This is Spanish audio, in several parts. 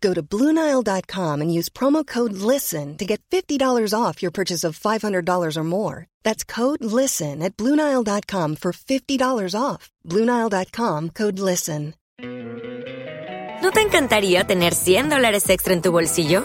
Go to Bluenile.com and use promo code LISTEN to get $50 off your purchase of $500 or more. That's code LISTEN at Bluenile.com for $50 off. Bluenile.com code LISTEN. ¿No te encantaría tener 100 dólares extra en tu bolsillo?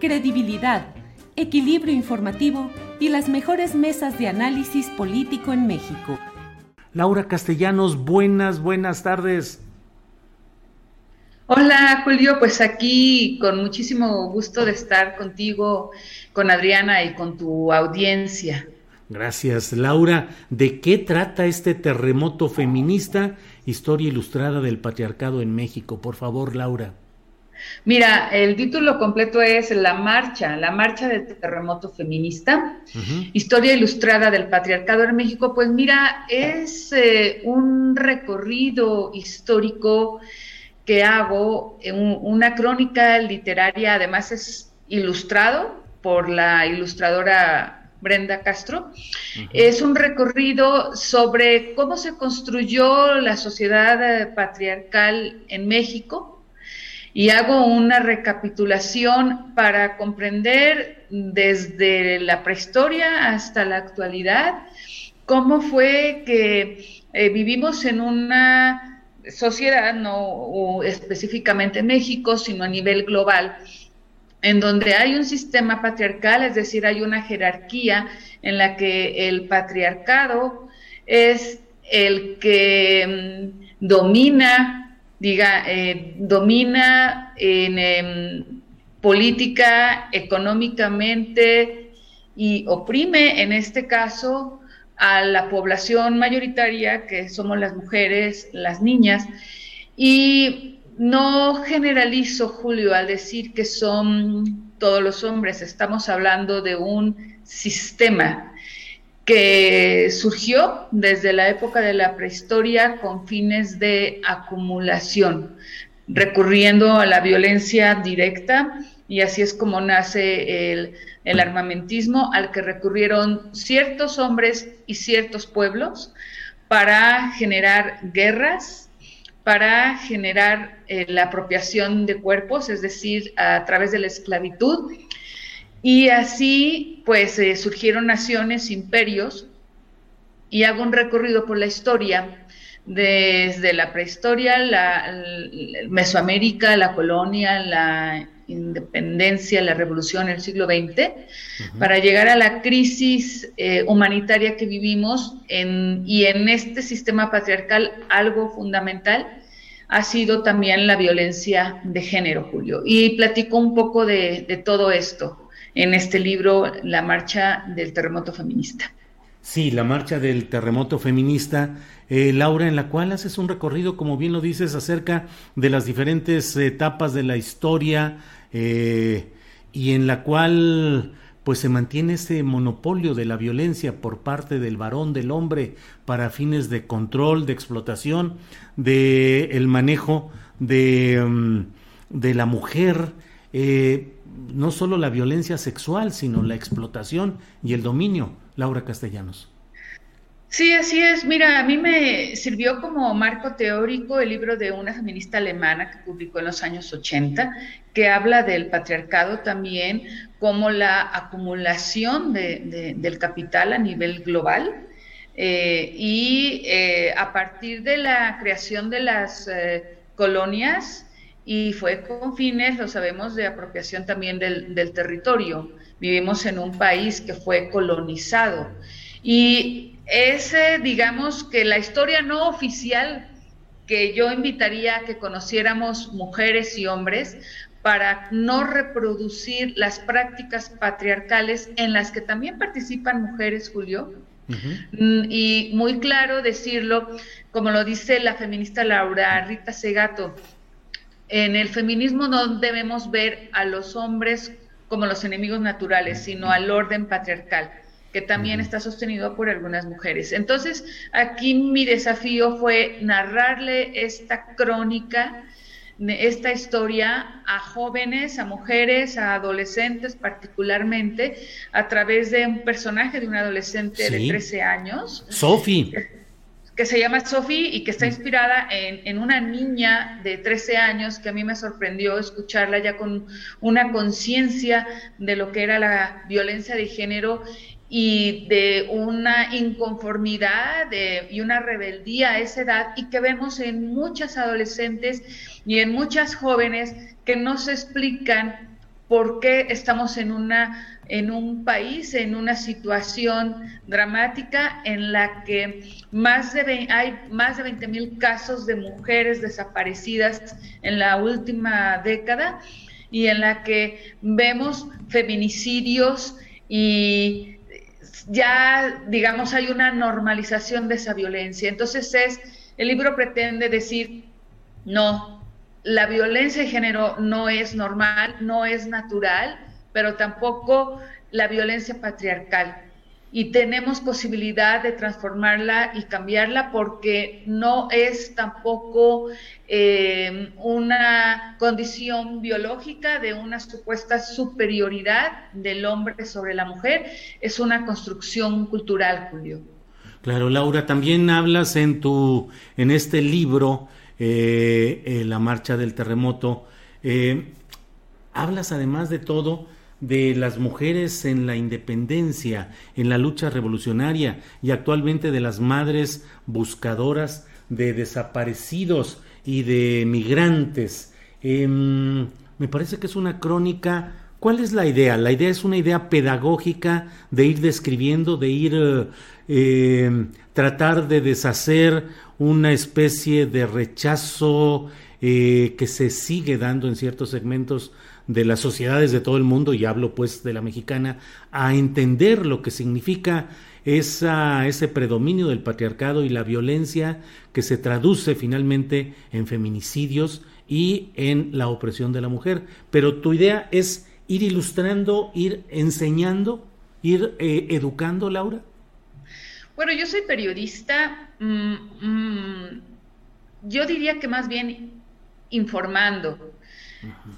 Credibilidad, equilibrio informativo y las mejores mesas de análisis político en México. Laura Castellanos, buenas, buenas tardes. Hola Julio, pues aquí con muchísimo gusto de estar contigo, con Adriana y con tu audiencia. Gracias, Laura. ¿De qué trata este terremoto feminista? Historia ilustrada del patriarcado en México. Por favor, Laura. Mira, el título completo es La Marcha, la Marcha del Terremoto Feminista, Historia Ilustrada del Patriarcado en México. Pues mira, es eh, un recorrido histórico que hago una crónica literaria, además es ilustrado por la ilustradora Brenda Castro. Es un recorrido sobre cómo se construyó la sociedad eh, patriarcal en México y hago una recapitulación para comprender desde la prehistoria hasta la actualidad cómo fue que eh, vivimos en una sociedad, no específicamente México, sino a nivel global, en donde hay un sistema patriarcal, es decir, hay una jerarquía en la que el patriarcado es el que mm, domina, diga, eh, domina en em, política, económicamente y oprime, en este caso, a la población mayoritaria, que somos las mujeres, las niñas, y no generalizo, Julio, al decir que son todos los hombres, estamos hablando de un sistema que surgió desde la época de la prehistoria con fines de acumulación, recurriendo a la violencia directa, y así es como nace el armamentismo al que recurrieron ciertos hombres y ciertos pueblos para generar guerras, para generar eh, la apropiación de cuerpos, es decir, a través de la esclavitud. Y así, pues, eh, surgieron naciones, imperios, y hago un recorrido por la historia, desde la prehistoria, la Mesoamérica, la colonia, la independencia, la revolución el siglo XX, para llegar a la crisis eh, humanitaria que vivimos y en este sistema patriarcal algo fundamental ha sido también la violencia de género, Julio. Y platico un poco de, todo esto en este libro, La Marcha del Terremoto Feminista. Sí, la marcha del terremoto feminista, eh, Laura, en la cual haces un recorrido, como bien lo dices, acerca de las diferentes etapas de la historia, eh, y en la cual pues se mantiene ese monopolio de la violencia por parte del varón, del hombre, para fines de control, de explotación, de el manejo de, mm, de la mujer, eh, no solo la violencia sexual, sino la explotación y el dominio. Laura Castellanos. Sí, así es. Mira, a mí me sirvió como marco teórico el libro de una feminista alemana que publicó en los años 80, que habla del patriarcado también como la acumulación del capital a nivel global. Eh, y eh, a partir de la creación de las colonias y fue con fines, lo sabemos, de apropiación también del, del territorio. Vivimos en un país que fue colonizado y es, digamos, que la historia no oficial que yo invitaría a que conociéramos mujeres y hombres para no reproducir las prácticas patriarcales en las que también participan mujeres, Julio. Mm, y muy claro decirlo, como lo dice la feminista Laura Rita Segato, en el feminismo no debemos ver a los hombres como los enemigos naturales, sino al orden patriarcal que también está sostenido por algunas mujeres. Entonces, aquí mi desafío fue narrarle esta crónica, esta historia a jóvenes, a mujeres, a adolescentes particularmente, a través de un personaje de un adolescente de 13 años. Sophie que se llama Sophie y que está inspirada en, en, una niña de 13 años que a mí me sorprendió escucharla ya con una conciencia de lo que era la violencia de género y de una inconformidad y una rebeldía a esa edad y que vemos en muchas adolescentes y en muchas jóvenes que no se explican por qué estamos en una en un país en una situación dramática en la que más de hay más de 20 mil casos de mujeres desaparecidas en la última década y en la que vemos feminicidios y ya, digamos, hay una normalización de esa violencia. Entonces es, el libro pretende decir, no, la violencia de género no es normal, no es natural, pero tampoco la violencia patriarcal. Y tenemos posibilidad de transformarla y cambiarla porque no es tampoco eh, una condición biológica de una supuesta superioridad del hombre sobre la mujer, es una construcción cultural, Julio. Claro, Laura, también hablas en tu, en este libro, eh, eh, La Marcha del Terremoto, hablas además de todo de las mujeres en la independencia, en la lucha revolucionaria y actualmente de las madres buscadoras de desaparecidos y de migrantes. Em, me parece que es una crónica. ¿Cuál es la idea? La idea es una idea pedagógica de ir describiendo, de ir em, tratar de deshacer una especie de rechazo eh, que se sigue dando en ciertos segmentos de las sociedades de todo el mundo, y hablo pues de la mexicana, a entender lo que significa esa, ese predominio del patriarcado y la violencia que se traduce finalmente en feminicidios y en la opresión de la mujer. Pero tu idea es ir ilustrando, ir enseñando, ir eh, educando, Laura. Bueno, yo soy periodista, mm, mm, yo diría que más bien informando.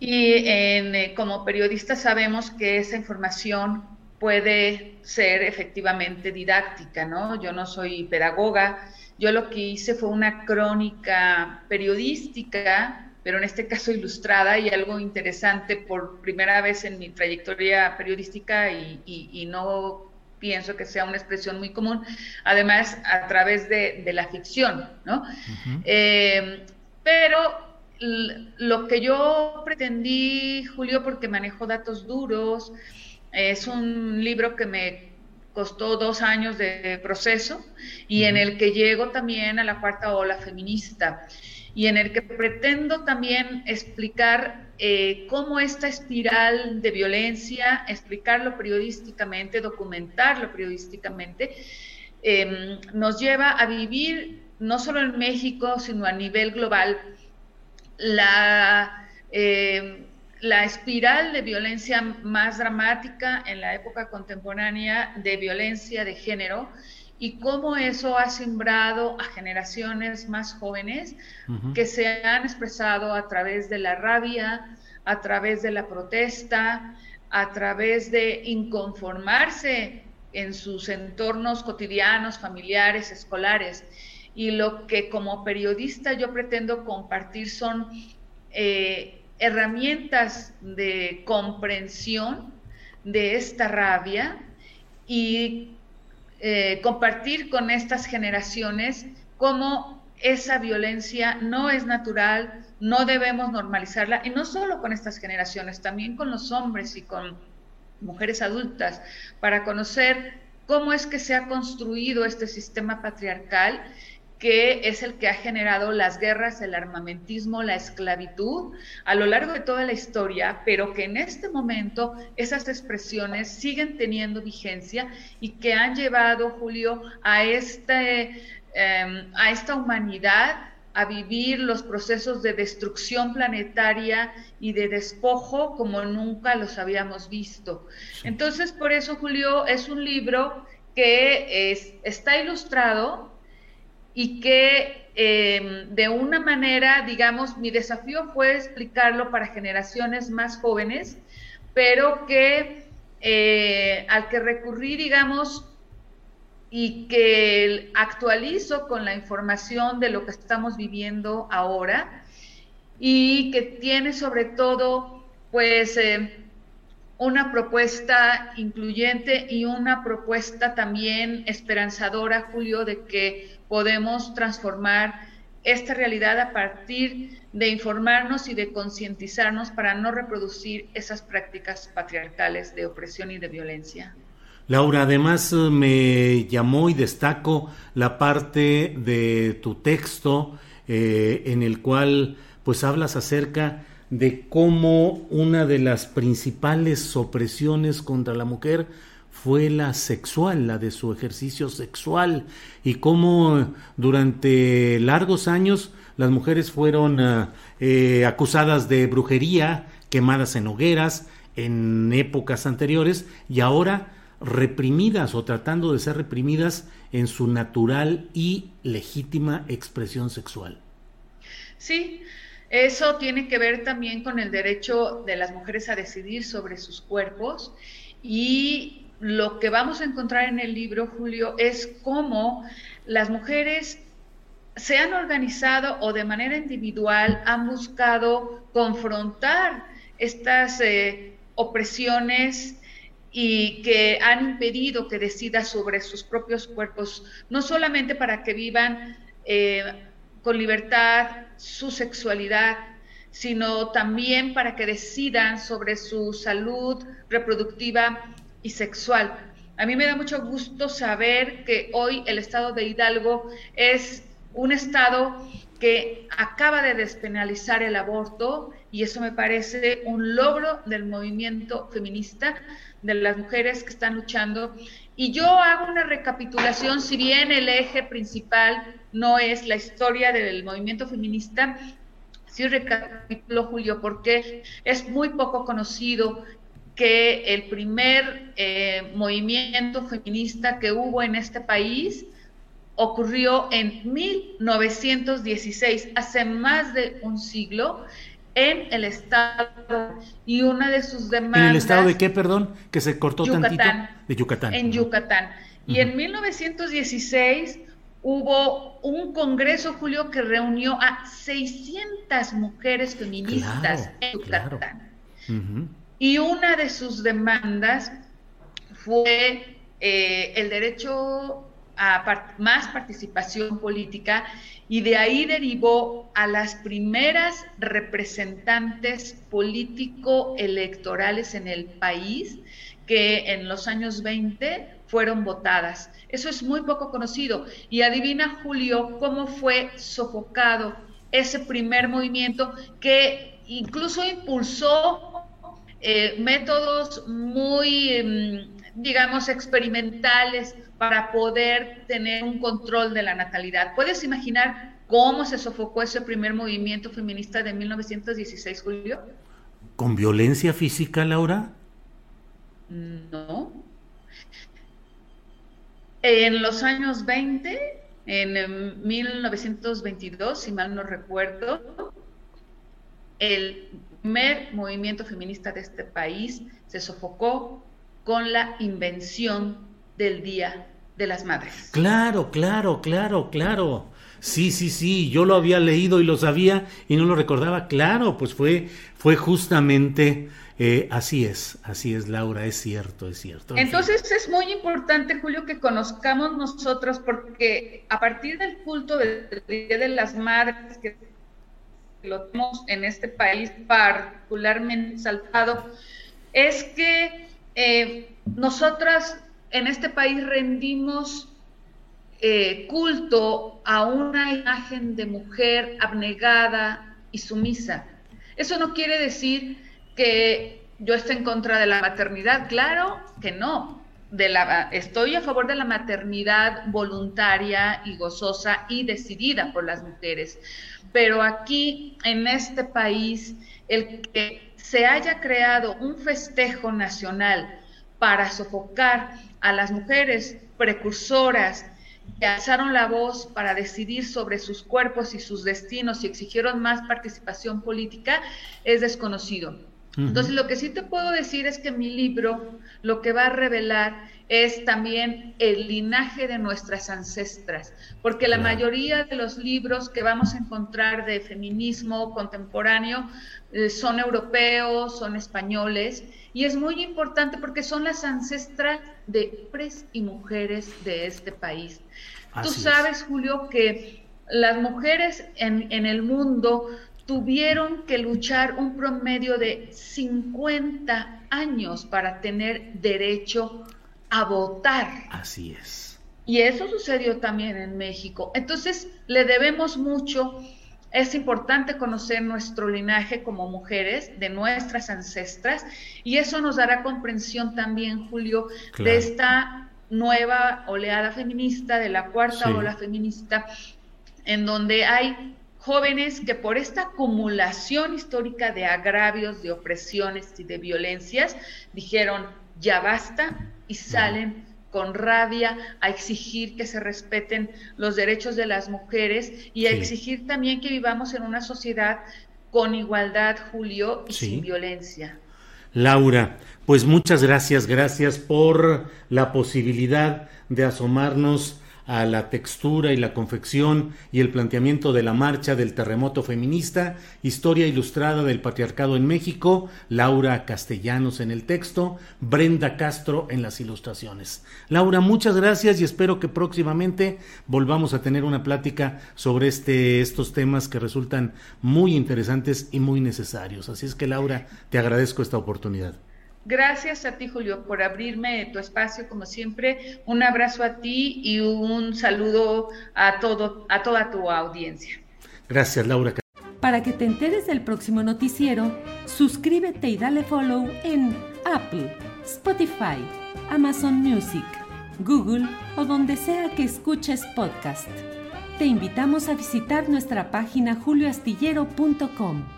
Y eh, como periodistas sabemos que esa información puede ser efectivamente didáctica, ¿no? Yo no soy pedagoga, yo lo que hice fue una crónica periodística, pero en este caso ilustrada y algo interesante por primera vez en mi trayectoria periodística y, no pienso que sea una expresión muy común, además a través de, la ficción, ¿no? Eh, pero lo que yo pretendí, Julio, porque manejo datos duros, es un libro que me costó dos años de proceso y en el que llego también a la cuarta ola feminista y en el que pretendo también explicar eh, cómo esta espiral de violencia, explicarlo periodísticamente, documentarlo periodísticamente, em, nos lleva a vivir no solo en México, sino a nivel global, la, eh, la espiral de violencia más dramática en la época contemporánea de violencia de género y cómo eso ha sembrado a generaciones más jóvenes que se han expresado a través de la rabia, a través de la protesta, a través de inconformarse en sus entornos cotidianos, familiares, escolares y lo que como periodista yo pretendo compartir son eh, herramientas de comprensión de esta rabia y eh, compartir con estas generaciones cómo esa violencia no es natural, no debemos normalizarla, y no solo con estas generaciones, también con los hombres y con mujeres adultas, para conocer cómo es que se ha construido este sistema patriarcal que es el que ha generado las guerras, el armamentismo, la esclavitud a lo largo de toda la historia, pero que en este momento esas expresiones siguen teniendo vigencia y que han llevado, Julio, a, este, em, a esta humanidad a vivir los procesos de destrucción planetaria y de despojo como nunca los habíamos visto. Entonces, por eso, Julio, es un libro que está ilustrado y que em, de una manera, digamos, mi desafío fue explicarlo para generaciones más jóvenes, pero que eh, al que recurrí, digamos, y que actualizo con la información de lo que estamos viviendo ahora y que tiene sobre todo, pues, eh, una propuesta incluyente y una propuesta también esperanzadora, Julio, de que podemos transformar esta realidad a partir de informarnos y de concientizarnos para no reproducir esas prácticas patriarcales de opresión y de violencia. Laura, además eh, me llamó y destaco la parte de tu texto eh, en el cual pues hablas acerca de cómo una de las principales opresiones contra la mujer fue la sexual, la de su ejercicio sexual, y cómo durante largos años las mujeres fueron ah, eh, acusadas de brujería, quemadas en hogueras en épocas anteriores, y ahora reprimidas o tratando de ser reprimidas en su natural y legítima expresión sexual. Sí, eso tiene que ver también con el derecho de las mujeres a decidir sobre sus cuerpos y lo que vamos a encontrar en el libro, Julio, es cómo las mujeres se han organizado o de manera individual han buscado confrontar estas eh, opresiones y que han impedido que decida sobre sus propios cuerpos, no solamente para que vivan eh, con libertad su sexualidad, sino también para que decidan sobre su salud reproductiva y sexual. A mí me da mucho gusto saber que hoy el estado de Hidalgo es un estado que acaba de despenalizar el aborto y eso me parece un logro del movimiento feminista, de las mujeres que están luchando. Y yo hago una recapitulación, si bien el eje principal no es la historia del movimiento feminista, sí recapitulo, Julio, porque es muy poco conocido que el primer eh, movimiento feminista que hubo en este país ocurrió en 1916, hace más de un siglo, en el estado y una de sus demandas. ¿En el estado de qué, perdón? Que se cortó tantito. De Yucatán. En Yucatán. Y en 1916 hubo un congreso, Julio, que reunió a 600 mujeres feministas en Yucatán. Y una de sus demandas fue eh, el derecho a más participación política y de ahí derivó a las primeras representantes político-electorales en el país que en los años 20 fueron votadas. Eso es muy poco conocido. Y adivina, Julio, cómo fue sofocado ese primer movimiento que incluso impulsó eh, métodos muy, em, digamos, experimentales para poder tener un control de la natalidad. ¿Puedes imaginar cómo se sofocó ese primer movimiento feminista de 1916, Julio? ¿Con violencia física, Laura? No. En los años 20, en 1922, si mal no recuerdo, el primer movimiento feminista de este país se sofocó con la invención del Día de las Madres. Claro, claro, claro, claro. Sí, sí, sí, yo lo había leído y lo sabía y no lo recordaba. Claro, pues fue, fue justamente eh, así es, así es, Laura, es cierto, es cierto. Entonces es muy importante, Julio, que conozcamos nosotros, porque a partir del culto del Día de las Madres, que lo tenemos en este país particularmente saltado, es que eh, nosotras en este país rendimos eh, culto a una imagen de mujer abnegada y sumisa. Eso no quiere decir que yo esté en contra de la maternidad, claro que no. Estoy a favor de la maternidad voluntaria y gozosa y decidida por las mujeres. Pero aquí, en este país, el que se haya creado un festejo nacional para sofocar a las mujeres precursoras que alzaron la voz para decidir sobre sus cuerpos y sus destinos y exigieron más participación política es desconocido. Entonces, lo que sí te puedo decir es que mi libro lo que va a revelar es también el linaje de nuestras ancestras, porque la mayoría de los libros que vamos a encontrar de feminismo contemporáneo eh, son europeos, son españoles, y es muy importante porque son las ancestras de hombres y mujeres de este país. Tú sabes, Julio, que las mujeres en, en el mundo tuvieron que luchar un promedio de 50 años para tener derecho a votar. Así es. Y eso sucedió también en México. Entonces, le debemos mucho. Es importante conocer nuestro linaje como mujeres, de nuestras ancestras, y eso nos dará comprensión también, Julio, de esta nueva oleada feminista, de la cuarta ola feminista, en donde hay jóvenes que por esta acumulación histórica de agravios, de opresiones y de violencias, dijeron, ya basta, y salen con rabia a exigir que se respeten los derechos de las mujeres y a exigir también que vivamos en una sociedad con igualdad, Julio, y sin violencia. Laura, pues muchas gracias, gracias por la posibilidad de asomarnos a la textura y la confección y el planteamiento de la marcha del terremoto feminista, historia ilustrada del patriarcado en México, Laura Castellanos en el texto, Brenda Castro en las ilustraciones. Laura, muchas gracias y espero que próximamente volvamos a tener una plática sobre este, estos temas que resultan muy interesantes y muy necesarios. Así es que Laura, te agradezco esta oportunidad. Gracias a ti, Julio, por abrirme tu espacio, como siempre. Un abrazo a ti y un saludo a, todo, a toda tu audiencia. Gracias, Laura. Para que te enteres del próximo noticiero, suscríbete y dale follow en Apple, Spotify, Amazon Music, Google o donde sea que escuches podcast. Te invitamos a visitar nuestra página julioastillero.com.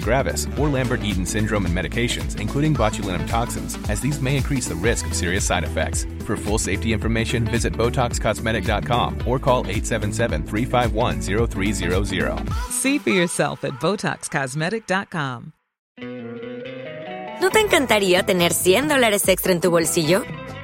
gravis, or Lambert-Eaton syndrome and medications, including botulinum toxins, as these may increase the risk of serious side effects. For full safety information, visit BotoxCosmetic.com or call 877-351-0300. See for yourself at BotoxCosmetic.com. ¿No te encantaría tener 100 dólares extra en tu bolsillo?